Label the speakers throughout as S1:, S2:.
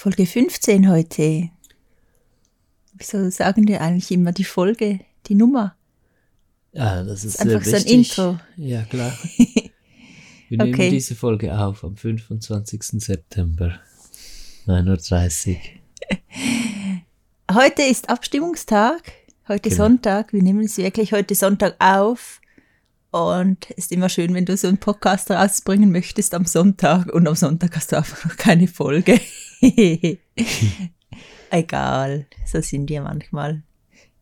S1: Folge 15 heute. Wieso sagen wir eigentlich immer die Folge, die Nummer?
S2: Ja, das ist,
S1: ist einfach so ein. Intro.
S2: Ja, klar. Wir nehmen
S1: Okay.
S2: diese Folge auf am 25. September, 9.30 Uhr.
S1: Heute ist Abstimmungstag. Heute
S2: Genau.
S1: Sonntag. Wir nehmen es wirklich heute Sonntag auf. Und es ist immer schön, wenn du so einen Podcast rausbringen möchtest am Sonntag und am Sonntag hast du einfach noch keine Folge. Egal, so sind wir manchmal.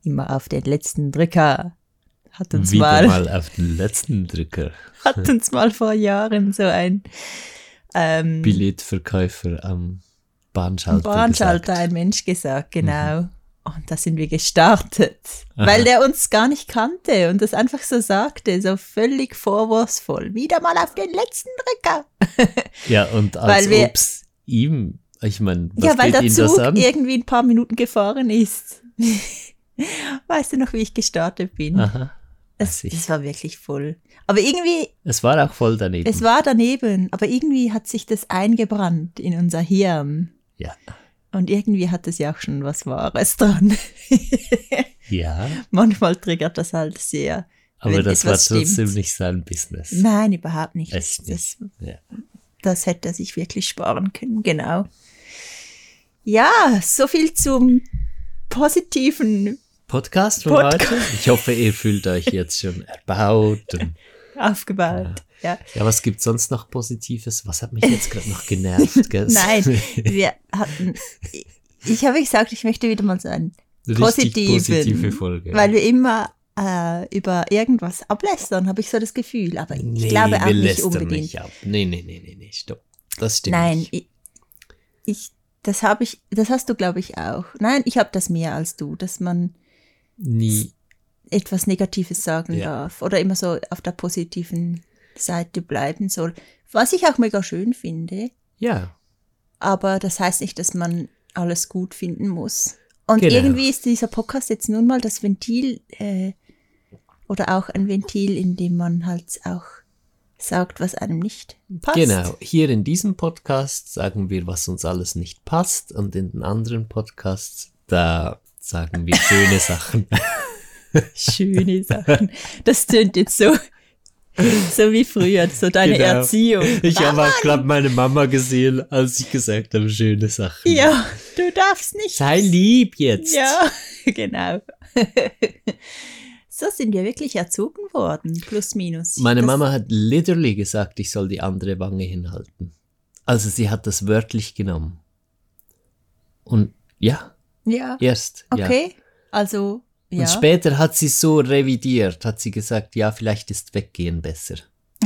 S1: Immer auf den letzten Drücker. Hat uns
S2: Wieder
S1: mal,
S2: mal auf den letzten Drücker.
S1: hat uns mal vor Jahren so ein ähm,
S2: Billetverkäufer am Bahnschalter.
S1: Bahnschalter
S2: gesagt. Mhm.
S1: ein Mensch gesagt, genau. Und da sind wir gestartet, weil der uns gar nicht kannte und das einfach so sagte, so völlig vorwurfsvoll. Wieder mal auf den letzten Drücker.
S2: Ja, und als
S1: Weil wir-
S2: ob's ihm, ich meine, was
S1: ja, weil der
S2: ihn das
S1: Zug irgendwie ein paar Minuten gefahren ist. weißt du noch, wie ich gestartet bin?
S2: Aha, ich.
S1: es war wirklich voll. Aber irgendwie,
S2: es war auch voll daneben.
S1: es war daneben, aber irgendwie hat sich das eingebrannt in unser Hirn.
S2: ja.
S1: Und irgendwie hat es ja auch schon was Wahres dran.
S2: Ja,
S1: Manchmal triggert das halt sehr.
S2: aber das war trotzdem
S1: stimmt.
S2: nicht sein Business.
S1: Nein, überhaupt nicht.
S2: Echt nicht.
S1: Das,
S2: Ja.
S1: das hätte er sich wirklich sparen können, genau. Ja, so viel zum positiven
S2: Podcast von
S1: Podcast.
S2: heute. Ich hoffe, ihr fühlt euch jetzt schon erbaut. Und,
S1: aufgebaut. Ja.
S2: ja, was gibt sonst noch Positives? Was hat mich jetzt gerade noch genervt? Gell?
S1: Nein, wir hatten. Ich habe gesagt, ich möchte wieder mal so einen positiven,
S2: positive Folge.
S1: weil wir immer äh, über irgendwas ablästern, habe ich so das Gefühl. Aber ich
S2: nee,
S1: glaube auch
S2: wir
S1: nicht
S2: lästern
S1: unbedingt.
S2: nicht ab. Nee, nee, nee, nee, nee, stopp. Das stimmt
S1: Nein,
S2: nicht.
S1: ich, ich das habe ich, das hast du, glaube ich, auch. Nein, ich habe das mehr als du, dass man
S2: Nie.
S1: etwas Negatives sagen
S2: Ja.
S1: darf oder immer so auf der positiven Seite bleiben soll. Was ich auch mega schön finde,
S2: Ja,
S1: aber das heißt nicht, dass man alles gut finden muss. Und
S2: Genau.
S1: irgendwie ist dieser Podcast jetzt nun mal das Ventil äh, oder auch ein Ventil, in dem man halt auch sagt, was einem nicht passt.
S2: genau. Hier in diesem Podcast sagen wir, was uns alles nicht passt. Und in den anderen Podcasts, da sagen wir schöne Sachen.
S1: Schöne Sachen. Das tönt jetzt so, so wie früher, so deine
S2: Genau.
S1: Erziehung.
S2: Ich habe auch gerade meine Mama gesehen, als ich gesagt habe, schöne Sachen.
S1: Ja, du darfst nicht.
S2: Sei lieb jetzt.
S1: Ja, genau. so sind wir wirklich erzogen worden, plus minus.
S2: Meine
S1: Das-
S2: Mama hat literally gesagt, ich soll die andere Wange hinhalten. Also sie hat das wörtlich genommen. Und ja,
S1: Ja,
S2: erst. Ja.
S1: okay. Also, ja.
S2: Und später hat sie so revidiert, hat sie gesagt, ja, vielleicht ist Weggehen besser.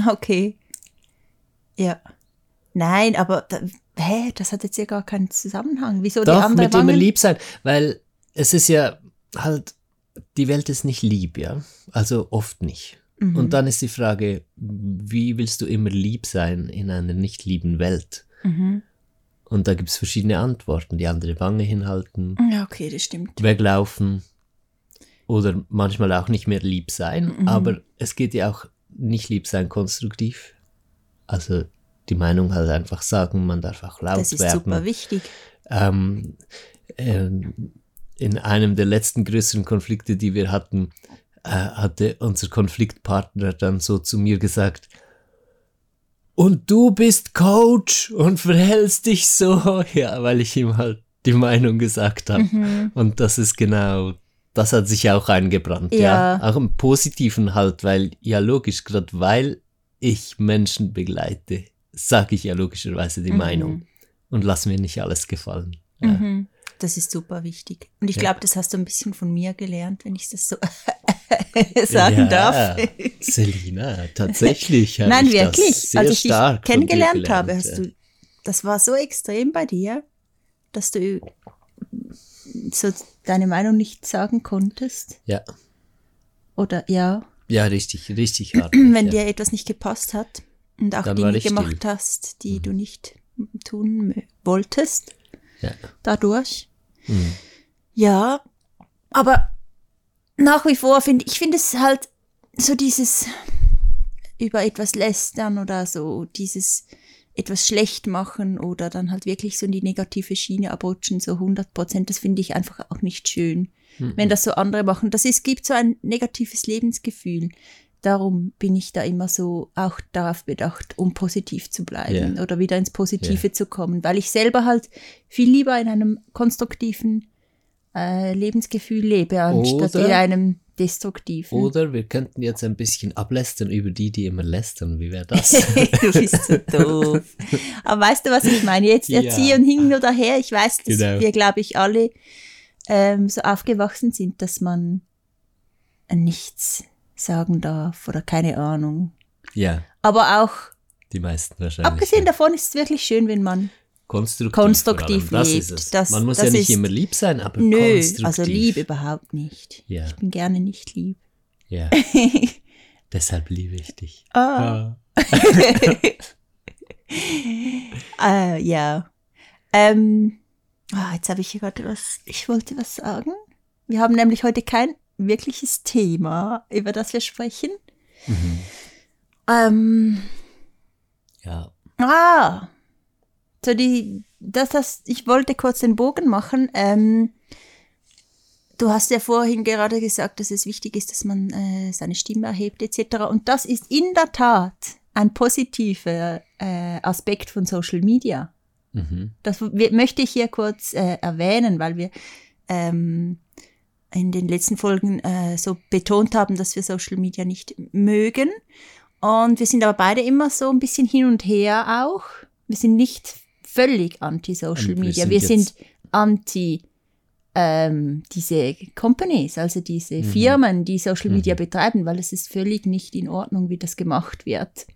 S1: Okay. Ja. Nein, aber hä, das hat jetzt ja gar keinen Zusammenhang. Wieso die
S2: Doch,
S1: andere
S2: mit immer
S1: Wangen?
S2: lieb sein, weil es ist ja halt, die Welt ist nicht lieb, ja. Also oft nicht.
S1: Mhm.
S2: Und dann ist die Frage, wie willst du immer lieb sein in einer nicht lieben Welt?
S1: Mhm.
S2: Und da gibt es verschiedene Antworten. Die andere Wange hinhalten,
S1: Ja, okay, das stimmt.
S2: weglaufen oder manchmal auch nicht mehr lieb sein.
S1: Mhm.
S2: Aber es geht ja auch nicht lieb sein konstruktiv. Also die Meinung halt einfach sagen, man darf auch laut
S1: Das ist
S2: werden.
S1: super wichtig.
S2: ähm, ähm, in einem der letzten größeren Konflikte, die wir hatten, äh, hatte unser Konfliktpartner dann so zu mir gesagt, und du bist Coach und verhältst dich so, ja, weil ich ihm halt die Meinung gesagt habe.
S1: Mhm.
S2: Und das ist genau, das hat sich auch eingebrannt, ja.
S1: Ja.
S2: Auch im Positiven halt, weil, ja logisch, gerade weil ich Menschen begleite, sage ich ja logischerweise die
S1: Mhm.
S2: Meinung und lass mir nicht alles gefallen. Ja.
S1: Mhm. Das ist super wichtig. Und ich
S2: Ja.
S1: glaube, das hast du ein bisschen von mir gelernt, wenn ich das so sagen darf.
S2: Selina, tatsächlich.
S1: Nein,
S2: ich das
S1: wirklich.
S2: Sehr
S1: Als ich dich
S2: stark dir
S1: kennengelernt habe, hast
S2: ja.
S1: du, das war so extrem bei dir, dass du so deine Meinung nicht sagen konntest.
S2: Ja,
S1: Oder ja,
S2: ja, richtig, richtig hart.
S1: wenn
S2: ja.
S1: dir etwas nicht gepasst hat und auch
S2: Dann
S1: Dinge gemacht
S2: still.
S1: hast, die du nicht tun wolltest,
S2: Ja.
S1: dadurch.
S2: Mhm.
S1: Ja, aber nach wie vor finde ich finde es halt so dieses über etwas lästern oder so, dieses etwas schlecht machen oder dann halt wirklich so in die negative Schiene abrutschen, so 100 Prozent, das finde ich einfach auch nicht schön.
S2: Mhm.
S1: Wenn das so andere machen, das ist, gibt so ein negatives Lebensgefühl. Darum bin ich da immer so auch darauf bedacht, um positiv zu bleiben
S2: Ja.
S1: oder wieder ins Positive zu kommen, weil ich selber halt viel lieber in einem konstruktiven äh, Lebensgefühl lebe, anstatt
S2: Oder-
S1: in einem destruktiven.
S2: Oder wir könnten jetzt ein bisschen ablästern über die, die immer lästern. Wie wäre das?
S1: du bist so doof. Aber weißt du, was ich meine? Jetzt
S2: Ja.
S1: erziehen hin oder her. Ich weiß, dass
S2: Genau.
S1: wir, glaube ich, alle ähm, so aufgewachsen sind, dass man nichts sagen darf oder keine Ahnung.
S2: ja,
S1: Aber auch,
S2: die meisten wahrscheinlich.
S1: abgesehen davon, ist es wirklich schön, wenn man,
S2: konstruktiv,
S1: konstruktiv
S2: allem. Das
S1: lebt.
S2: Ist es.
S1: Das-
S2: Man muss
S1: das
S2: ja nicht
S1: ist-
S2: immer lieb sein, aber
S1: nö,
S2: konstruktiv.
S1: also Liebe überhaupt nicht.
S2: Ja,
S1: Ich bin gerne nicht lieb.
S2: ja. Deshalb liebe ich dich.
S1: Ah. äh, ja. Ähm, ah, jetzt habe ich hier gerade was, ich wollte was sagen. Wir haben nämlich heute kein wirkliches Thema, über das wir sprechen.
S2: Mhm.
S1: Ähm,
S2: Ja,
S1: ah, so die, das, das, ich wollte kurz den Bogen machen. Ähm, du hast ja vorhin gerade gesagt, dass es wichtig ist, dass man äh, seine Stimme erhebt etc. Und das ist in der Tat ein positiver äh, Aspekt von Social Media.
S2: mhm.
S1: Das möchte ich hier kurz äh, erwähnen, weil wir ähm, in den letzten Folgen äh, so betont haben, dass wir Social Media nicht mögen. Und wir sind aber beide immer so ein bisschen hin und her auch. Wir sind nicht völlig anti-Social Media. Wir sind anti ähm, diese Companies, also diese
S2: Mhm.
S1: Firmen, die Social Media betreiben, weil es ist völlig nicht in Ordnung, wie das gemacht wird.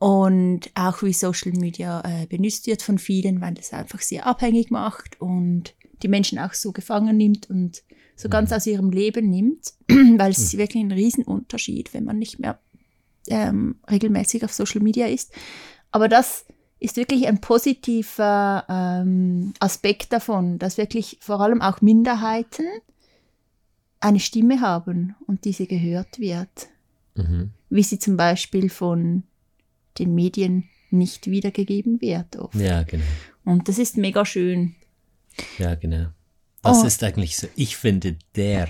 S1: Und auch wie Social Media äh, benutzt wird von vielen, weil es einfach sehr abhängig macht und die Menschen auch so gefangen nimmt und so ganz aus ihrem Leben nimmt, weil es ist wirklich ein Riesenunterschied, wenn man nicht mehr ähm, regelmäßig auf Social Media ist. Aber das ist wirklich ein positiver ähm, Aspekt davon, dass wirklich vor allem auch Minderheiten eine Stimme haben und diese gehört wird
S2: Mhm.
S1: wie sie zum Beispiel von den Medien nicht wiedergegeben wird. Oft.
S2: Ja, genau.
S1: Und das ist mega schön.
S2: Ja, genau. Das
S1: Oh.
S2: ist eigentlich so, ich finde, der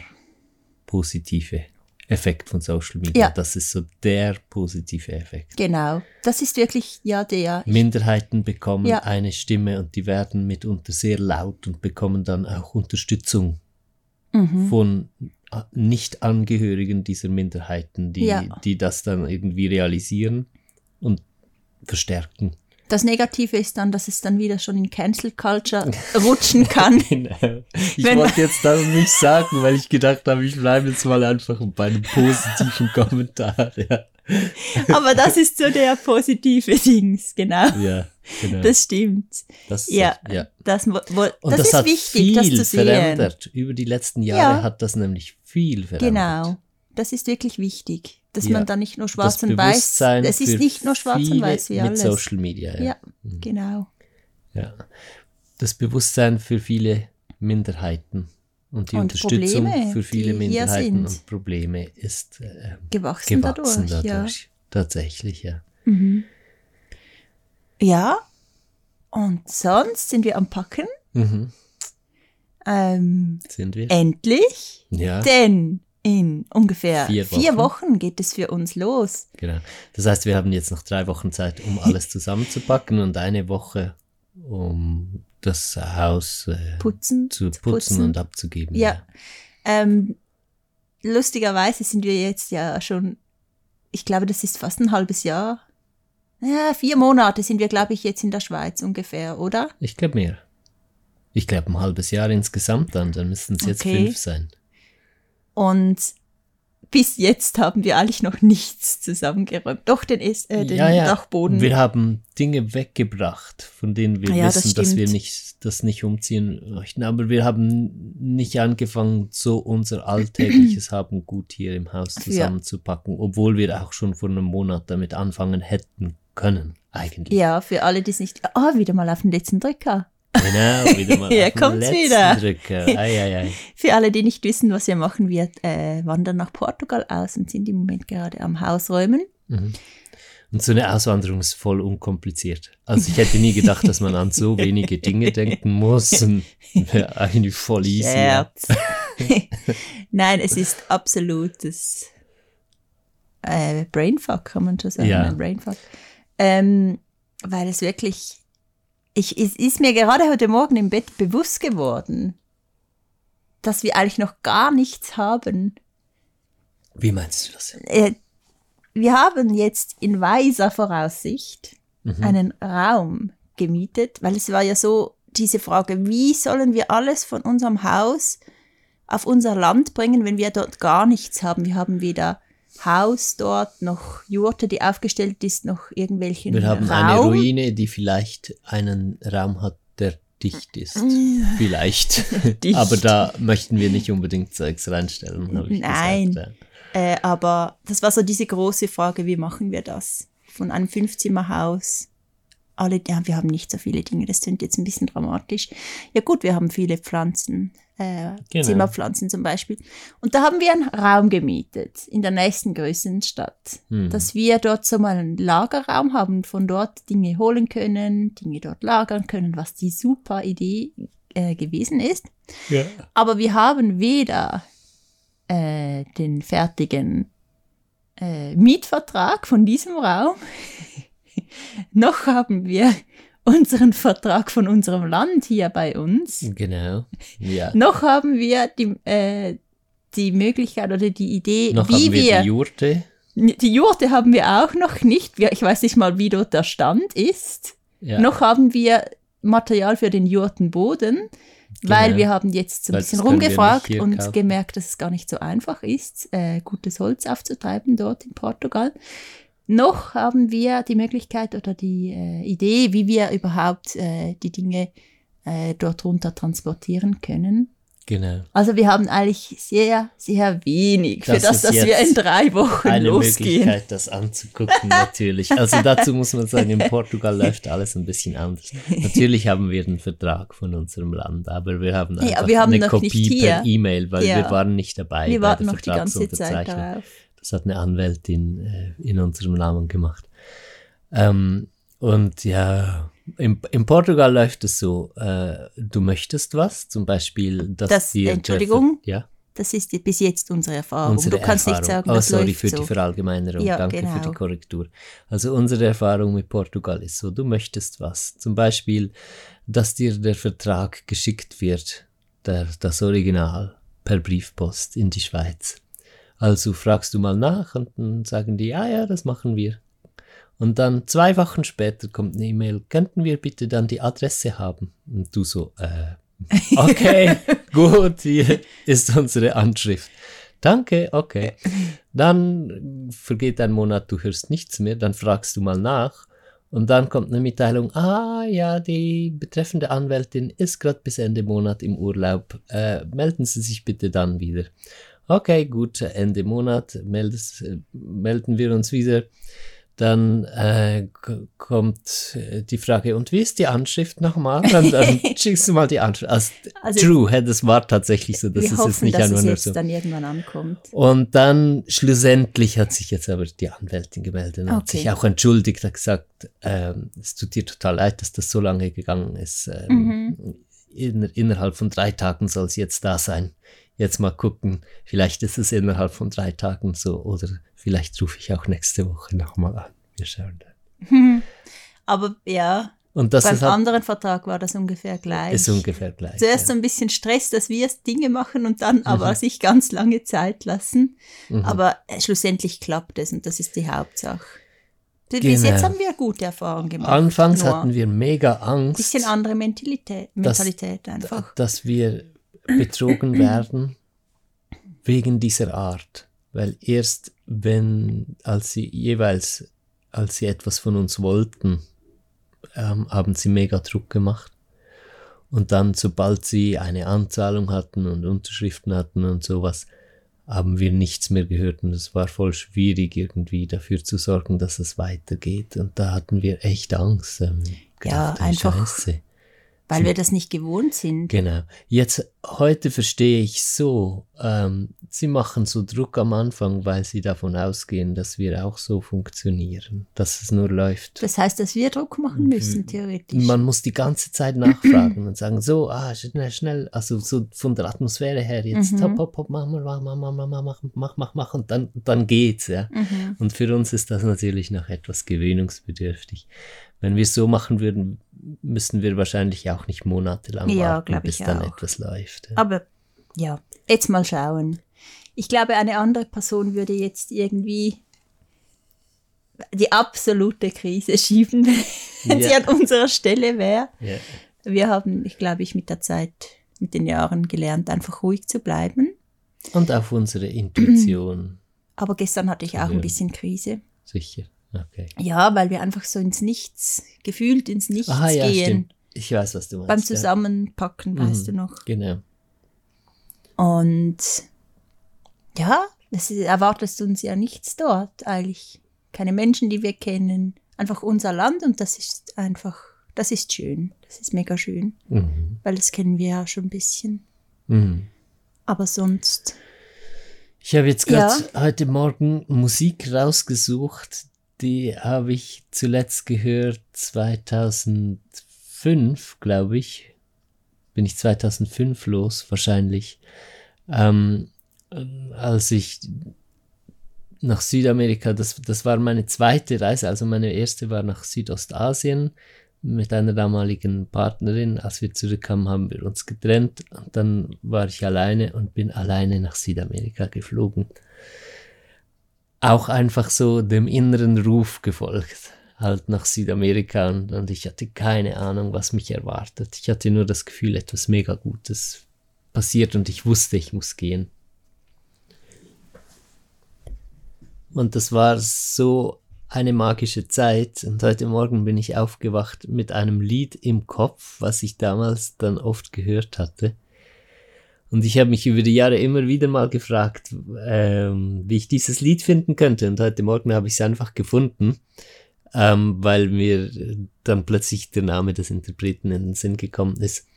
S2: positive Effekt von Social Media.
S1: Ja.
S2: Das ist so der positive Effekt.
S1: Genau. Das ist wirklich ja der.
S2: Minderheiten bekommen
S1: Ja.
S2: eine Stimme und die werden mitunter sehr laut und bekommen dann auch Unterstützung
S1: Mhm.
S2: von äh, Nicht-Angehörigen dieser Minderheiten, die,
S1: Ja.
S2: die das dann irgendwie realisieren und verstärken.
S1: Das Negative ist dann, dass es dann wieder schon in Cancel Culture rutschen kann.
S2: Genau. Ich wollte jetzt das nicht sagen, weil ich gedacht habe, ich bleibe jetzt mal einfach bei einem positiven Kommentar. Ja,
S1: Aber das ist so der positive Dings, genau.
S2: ja genau.
S1: Das stimmt.
S2: Das,
S1: Ja,
S2: ja.
S1: das, wo- das,
S2: das,
S1: ist
S2: hat
S1: wichtig,
S2: viel
S1: das zu sehen.
S2: verändert. Über die letzten Jahre
S1: Ja.
S2: hat das nämlich viel verändert.
S1: Genau. Das ist wirklich wichtig, dass
S2: Ja.
S1: man da nicht nur schwarz und weiß. Es ist nicht nur schwarz und weiß wie
S2: mit
S1: alles.
S2: Social Media. Ja.
S1: Ja, genau.
S2: Ja. Das Bewusstsein für viele Minderheiten und die
S1: Und
S2: Unterstützung
S1: Probleme,
S2: für viele Minderheiten und Probleme ist äh,
S1: Gewachsen,
S2: gewachsen
S1: dadurch.
S2: dadurch. Tatsächlich, ja.
S1: Ja. Mhm. ja. Und sonst sind wir am Packen.
S2: Mhm.
S1: Ähm,
S2: Sind wir?
S1: endlich.
S2: Ja,
S1: Denn in ungefähr
S2: Vier
S1: vier
S2: Wochen.
S1: Wochen. geht es für uns los.
S2: genau. Das heißt, wir haben jetzt noch drei Wochen Zeit, um alles zusammenzupacken und eine Woche, um das Haus äh,
S1: Putzen.
S2: zu putzen,
S1: putzen.
S2: und abzugeben.
S1: Ja. Ähm, lustigerweise sind wir jetzt ja schon, ich glaube, das ist fast ein halbes Jahr. Ja, vier Monate sind wir, glaube ich, jetzt in der Schweiz ungefähr, oder?
S2: Ich glaube mehr. Ich glaube ein halbes Jahr insgesamt dann, dann müssten es jetzt
S1: Okay.
S2: fünf sein.
S1: Und bis jetzt haben wir eigentlich noch nichts zusammengeräumt. Doch den, es äh, den
S2: ja, ja.
S1: Dachboden.
S2: Wir haben Dinge weggebracht, von denen wir
S1: Ja, das
S2: wissen, dass wir nicht, das nicht umziehen möchten. Aber wir haben nicht angefangen, so unser alltägliches Haben gut hier im Haus zusammenzupacken, obwohl wir auch schon vor einem Monat damit anfangen hätten können, eigentlich.
S1: ja, für alle, die es nicht. Ah, wieder mal auf den letzten Drücker.
S2: Genau, wieder mal den
S1: kommt's wieder.
S2: Ei, ei, ei.
S1: Für alle, die nicht wissen, was wir machen, wir äh, wandern nach Portugal aus und sind im Moment gerade am Hausräumen.
S2: Mhm. Und so eine Auswanderung ist voll unkompliziert. Also ich hätte nie gedacht, dass man an so wenige Dinge denken muss. Und wäre eigentlich voll easy. Ja.
S1: Nein, es ist absolutes äh, Brainfuck, kann man schon sagen.
S2: Ja.
S1: Brainfuck. Ähm, weil es wirklich, ich, es ist mir gerade heute Morgen im Bett bewusst geworden, dass wir eigentlich noch gar nichts haben.
S2: Wie meinst du das?
S1: Äh, wir haben jetzt in weiser Voraussicht mhm. einen Raum gemietet, weil es war ja so diese Frage, wie sollen wir alles von unserem Haus auf unser Land bringen, wenn wir dort gar nichts haben. Wir haben weder Haus dort, noch Jurte, die aufgestellt ist, noch irgendwelchen
S2: Wir haben
S1: Raum.
S2: eine Ruine, die vielleicht einen Raum hat, der dicht ist. vielleicht.
S1: Dicht.
S2: Aber da möchten wir nicht unbedingt Zeugs reinstellen, habe ich
S1: Nein.
S2: gesagt. Ja.
S1: Äh, aber das war so diese große Frage, wie machen wir das? Von einem Fünfzimmerhaus. Alle, ja, wir haben nicht so viele Dinge, das klingt jetzt ein bisschen dramatisch. Ja gut, wir haben viele Pflanzen, äh,
S2: Genau.
S1: Zimmerpflanzen zum Beispiel. Und da haben wir einen Raum gemietet in der nächsten größeren Stadt,
S2: Hm.
S1: dass wir dort so mal einen Lagerraum haben von dort Dinge holen können, Dinge dort lagern können, was die super Idee äh, gewesen ist.
S2: Ja.
S1: Aber wir haben weder äh, den fertigen äh, Mietvertrag von diesem Raum, noch haben wir unseren Vertrag von unserem Land hier bei uns,
S2: Genau. Ja.
S1: noch haben wir die, äh, die Möglichkeit oder die Idee,
S2: Noch
S1: wie
S2: haben wir
S1: wir,
S2: die Jurte.
S1: die Jurte haben wir auch noch nicht, ich weiß nicht mal, wie dort der Stand ist.
S2: Ja.
S1: Noch haben wir Material für den Jurtenboden, weil
S2: Genau.
S1: wir haben jetzt so ein
S2: Weil
S1: bisschen rumgefragt und
S2: kaufen.
S1: gemerkt, dass es gar nicht so einfach ist, äh, gutes Holz aufzutreiben dort in Portugal. Noch haben wir die Möglichkeit oder die äh, Idee, wie wir überhaupt äh, die Dinge äh, dort runter transportieren können.
S2: Genau.
S1: Also wir haben eigentlich sehr, sehr wenig für
S2: Das
S1: das,
S2: ist
S1: dass wir in drei Wochen
S2: Eine
S1: losgehen.
S2: Möglichkeit, das anzugucken, natürlich. Also dazu muss man sagen, in Portugal läuft alles ein bisschen anders. Natürlich haben wir einen Vertrag von unserem Land, aber wir haben
S1: Ja,
S2: einfach
S1: wir haben
S2: eine Kopie per E-Mail, weil
S1: Ja.
S2: wir waren nicht dabei
S1: Wir
S2: bei
S1: warten
S2: der
S1: noch die ganze Zeit darauf.
S2: Das hat eine Anwältin äh, in unserem Namen gemacht. Ähm, und ja, in, in Portugal läuft es so, äh, du möchtest was, zum Beispiel, dass
S1: Das-
S2: dir der
S1: Entschuldigung?
S2: Ver- ja,
S1: Das ist die- bis jetzt unsere Erfahrung.
S2: unsere
S1: du kannst
S2: Erfahrung.
S1: nicht sagen,
S2: oh,
S1: das
S2: sorry
S1: läuft
S2: für
S1: so.
S2: die Verallgemeinerung,
S1: Ja,
S2: danke für
S1: genau.
S2: die Korrektur. Also unsere Erfahrung mit Portugal ist so, du möchtest was, zum Beispiel, dass dir der Vertrag geschickt wird, der, das Original, per Briefpost in die Schweiz. Also fragst du mal nach und dann sagen die, ja, ja, das machen wir. Und dann zwei Wochen später kommt eine E-Mail, könnten wir bitte dann die Adresse haben? Und du so, äh, okay, gut, hier ist unsere Anschrift. Danke, okay. Dann vergeht ein Monat, du hörst nichts mehr, dann fragst du mal nach und dann kommt eine Mitteilung, ah ja, die betreffende Anwältin ist gerade bis Ende Monat im Urlaub, äh, melden Sie sich bitte dann wieder. Okay, gut, Ende Monat meldes, melden wir uns wieder. Dann äh, kommt äh, die Frage, und wie ist die Anschrift nochmal? Und dann schickst du mal die Anschrift. Also,
S1: Also-
S2: true, hä, das war tatsächlich so. Das
S1: wir
S2: ist
S1: hoffen,
S2: jetzt nicht
S1: dass
S2: einfach
S1: es
S2: nur
S1: jetzt
S2: so.
S1: dann irgendwann ankommt.
S2: Und dann schlussendlich hat sich jetzt aber die Anwältin gemeldet und hat
S1: Okay.
S2: sich auch entschuldigt, hat gesagt, ähm, es tut dir total leid, dass das so lange gegangen ist. Ähm,
S1: Mhm.
S2: in, innerhalb von drei Tagen soll es jetzt da sein. Jetzt mal gucken, vielleicht ist es innerhalb von drei Tagen so oder vielleicht rufe ich auch nächste Woche nochmal an. Wir schauen dann.
S1: Aber ja,
S2: Und das
S1: beim
S2: halt,
S1: anderen Vertrag war das ungefähr gleich.
S2: ist ungefähr gleich.
S1: Zuerst so
S2: ja. Mhm.
S1: ein bisschen Stress, dass wir Dinge machen und dann aber sich ganz lange Zeit lassen. Aber äh, schlussendlich klappt es und das ist die Hauptsache. Bis
S2: Genau.
S1: jetzt haben wir gute Erfahrungen gemacht.
S2: Anfangs
S1: Nur
S2: hatten wir mega
S1: ein
S2: Angst.
S1: bisschen andere Mentalität, Mentalität einfach.
S2: dass wir betrogen werden wegen dieser Art. Weil erst wenn, als sie jeweils, als sie etwas von uns wollten, ähm, haben sie mega Druck gemacht. Und dann, sobald sie eine Anzahlung hatten und Unterschriften hatten und sowas, haben wir nichts mehr gehört. Und es war voll schwierig, irgendwie dafür zu sorgen, dass es weitergeht. Und da hatten wir echt Angst. Ähm,
S1: Ja,
S2: gedacht,
S1: einfach-
S2: Scheiße.
S1: Weil wir das nicht gewohnt sind.
S2: Genau. Jetzt, heute verstehe ich so, ähm, sie machen so Druck am Anfang, weil sie davon ausgehen, dass wir auch so funktionieren, dass es nur läuft.
S1: Das heißt, dass wir Druck machen müssen, theoretisch.
S2: Man muss die ganze Zeit nachfragen und sagen, so, ah, schnell, schnell, also so von der Atmosphäre her, jetzt
S1: Mhm.
S2: hopp, hopp, hopp, mach mal, mach, mach, mach, mach, mach, mach, mach, mach, mach, und dann, dann geht's, ja.
S1: Mhm.
S2: Und für uns ist das natürlich noch etwas gewöhnungsbedürftig. Wenn wir es so machen würden, müssten wir wahrscheinlich auch nicht monatelang
S1: Ja,
S2: warten, bis dann
S1: auch.
S2: etwas läuft. Ja.
S1: Aber ja, jetzt mal schauen. Ich glaube, eine andere Person würde jetzt irgendwie die absolute Krise schieben, wenn sie
S2: Ja.
S1: an unserer Stelle wäre.
S2: Ja.
S1: Wir haben, ich glaube, ich mit der Zeit, mit den Jahren gelernt, einfach ruhig zu bleiben.
S2: Und auf unsere Intuition,
S1: Aber gestern hatte ich auch ein bisschen Krise.
S2: sicher. Okay.
S1: Ja, weil wir einfach so ins Nichts, gefühlt ins Nichts
S2: Aha, ja,
S1: gehen.
S2: stimmt. Ich weiß, was du meinst.
S1: Beim
S2: ja.
S1: Zusammenpacken, weißt du noch.
S2: Genau.
S1: Und ja, es ist- erwartet uns ja nichts dort eigentlich. Keine Menschen, die wir kennen. Einfach unser Land und das ist einfach, das ist schön. Das ist mega schön,
S2: Mhm.
S1: weil das kennen wir ja schon ein bisschen.
S2: Mhm.
S1: Aber sonst,
S2: Ich habe jetzt gerade heute Morgen Musik rausgesucht, die habe ich zuletzt gehört 2005, glaube ich. Bin ich 2005 los, wahrscheinlich. Ähm, als ich nach Südamerika, das, das war meine zweite Reise, also meine erste war nach Südostasien mit einer damaligen Partnerin. Als wir zurückkamen, haben wir uns getrennt und dann war ich alleine und bin alleine nach Südamerika geflogen. Auch einfach so dem inneren Ruf gefolgt, halt nach Südamerika und, und ich hatte keine Ahnung, was mich erwartet. Ich hatte nur das Gefühl, etwas mega Gutes passiert und ich wusste, ich muss gehen. Und das war so eine magische Zeit. Und heute Morgen bin ich aufgewacht mit einem Lied im Kopf, was ich damals dann oft gehört hatte. Und ich habe mich über die Jahre immer wieder mal gefragt, ähm, wie ich dieses Lied finden könnte. Und heute Morgen habe ich es einfach gefunden, ähm, weil mir dann plötzlich der Name des Interpreten in den Sinn gekommen ist.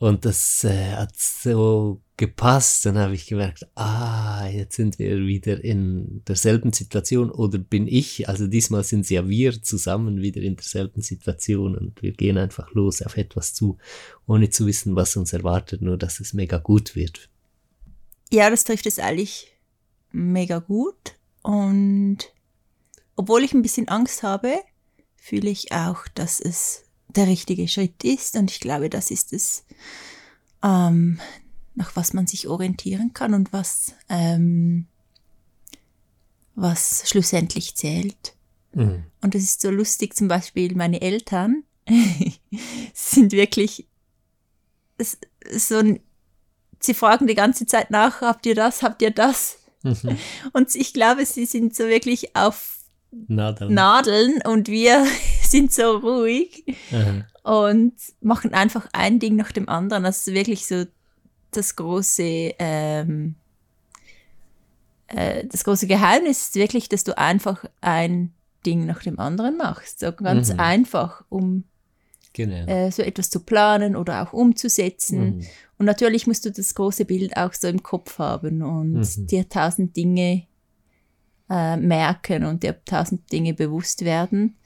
S2: Und das äh, hat so gepasst. Dann habe ich gemerkt, ah, jetzt sind wir wieder in derselben Situation oder bin ich, also diesmal sind es ja wir zusammen wieder in derselben Situation und wir gehen einfach los auf etwas zu, ohne zu wissen, was uns erwartet, nur dass es mega gut wird.
S1: ja, das trifft es eigentlich mega gut. Und obwohl ich ein bisschen Angst habe, fühle ich auch, dass es der richtige Schritt ist. Und ich glaube, das ist es, ähm, nach was man sich orientieren kann und was, ähm, was schlussendlich zählt.
S2: Mhm.
S1: Und es ist so lustig, zum Beispiel meine Eltern sind wirklich so ein, sie fragen die ganze Zeit nach, habt ihr das, habt ihr das?
S2: Mhm.
S1: Und ich glaube, sie sind so wirklich auf
S2: Na dann.
S1: Nadeln und wir sind so ruhig
S2: Aha.
S1: und machen einfach ein Ding nach dem anderen. Das ist wirklich so das große, ähm, äh, das große Geheimnis ist wirklich, dass du einfach ein Ding nach dem anderen machst. So ganz
S2: Mhm.
S1: einfach, um
S2: Genau.
S1: äh, so etwas zu planen oder auch umzusetzen.
S2: Mhm.
S1: Und natürlich musst du das große Bild auch so im Kopf haben und
S2: Mhm.
S1: dir tausend Dinge äh, merken und dir tausend Dinge bewusst werden.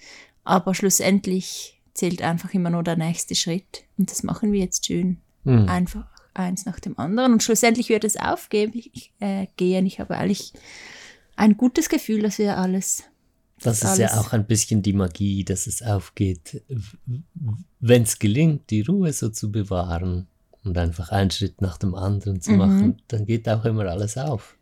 S1: Aber schlussendlich zählt einfach immer nur der nächste Schritt. Und das machen wir jetzt schön.
S2: Mhm.
S1: Einfach eins nach dem anderen. Und schlussendlich wird es aufgehen. Ich, äh, gehen. Ich habe eigentlich ein gutes Gefühl, dass wir alles.
S2: Das ist ja auch ein bisschen die Magie, dass es aufgeht, wenn es gelingt, die Ruhe so zu bewahren und einfach einen Schritt nach dem anderen zu
S1: Mhm.
S2: machen, dann geht auch immer alles auf.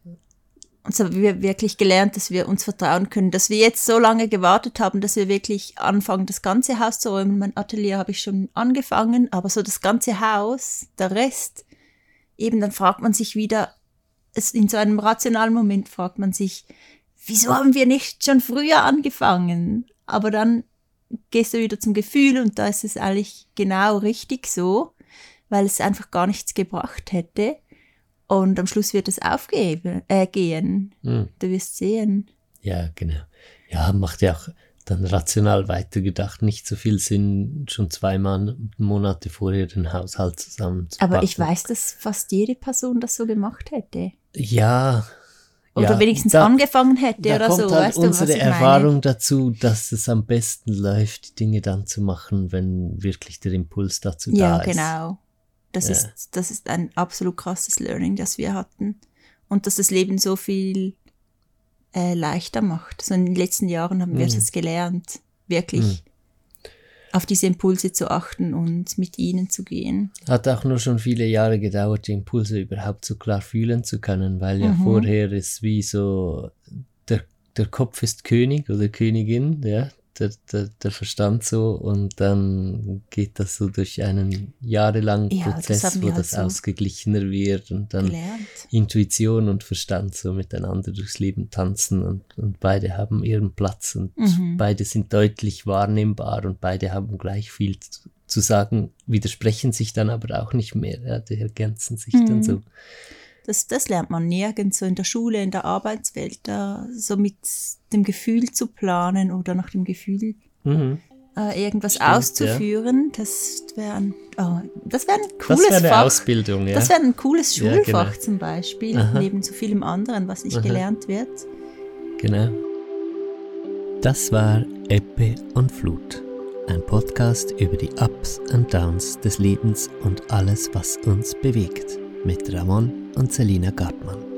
S1: Und so haben wir wirklich gelernt, dass wir uns vertrauen können, dass wir jetzt so lange gewartet haben, dass wir wirklich anfangen, das ganze Haus zu räumen. Mein Atelier habe ich schon angefangen, aber so das ganze Haus, der Rest, eben dann fragt man sich wieder, in so einem rationalen Moment fragt man sich, wieso haben wir nicht schon früher angefangen? Aber dann gehst du wieder zum Gefühl und da ist es eigentlich genau richtig so, weil es einfach gar nichts gebracht hätte. Und am Schluss wird es aufgehen, äh, gehen.
S2: Mhm.
S1: Du wirst sehen.
S2: Ja, genau. Ja, macht ja auch dann rational weitergedacht, nicht so viel Sinn, schon zwei Monate vorher den Haushalt zusammen zu
S1: Aber ich weiß, dass fast jede Person das so gemacht hätte.
S2: Ja.
S1: Oder
S2: ja,
S1: wenigstens
S2: da,
S1: angefangen hätte
S2: da
S1: oder
S2: kommt
S1: so.
S2: halt
S1: weißt du,
S2: unsere
S1: meine?
S2: Erfahrung dazu, dass es am besten läuft, die Dinge dann zu machen, wenn wirklich der Impuls dazu
S1: Ja,
S2: da ist.
S1: genau. Das,
S2: Ja.
S1: ist, das ist ein absolut krasses Learning, das wir hatten. Und dass das Leben so viel äh, leichter macht. So in den letzten Jahren haben wir
S2: Mhm.
S1: das gelernt, wirklich
S2: Mhm.
S1: auf diese Impulse zu achten und mit ihnen zu gehen.
S2: Hat auch nur schon viele Jahre gedauert, die Impulse überhaupt so klar fühlen zu können, weil ja
S1: Mhm.
S2: vorher ist wie so, der, der Kopf ist König oder Königin, ja, der, der, der Verstand so und dann geht das so durch einen jahrelangen
S1: Ja, das
S2: Prozess,
S1: haben
S2: wo
S1: halt
S2: das
S1: so
S2: ausgeglichener wird und dann
S1: Gelernt.
S2: Intuition und Verstand so miteinander durchs Leben tanzen und, und beide haben ihren Platz und
S1: Mhm.
S2: beide sind deutlich wahrnehmbar und beide haben gleich viel zu, zu sagen, widersprechen sich dann aber auch nicht mehr, ja, die ergänzen sich dann
S1: Mhm.
S2: so.
S1: Das, das lernt man nirgends so in der Schule, in der Arbeitswelt, da so mit dem Gefühl zu planen oder nach dem Gefühl
S2: Mhm.
S1: äh, irgendwas
S2: Stimmt, ja.
S1: auszuführen. Das wäre ein, oh, das wäre ein
S2: Das
S1: cooles
S2: wäre eine
S1: Fach.
S2: Ausbildung, ja.
S1: Das wäre ein cooles
S2: Ja,
S1: Schulfach
S2: genau.
S1: zum Beispiel,
S2: Aha.
S1: neben so vielem anderen, was nicht
S2: Aha.
S1: gelernt wird.
S2: Genau. Das war Ebbe und Flut, ein Podcast über die Ups und Downs des Lebens und alles, was uns bewegt, mit Ramon und Selina Gartmann.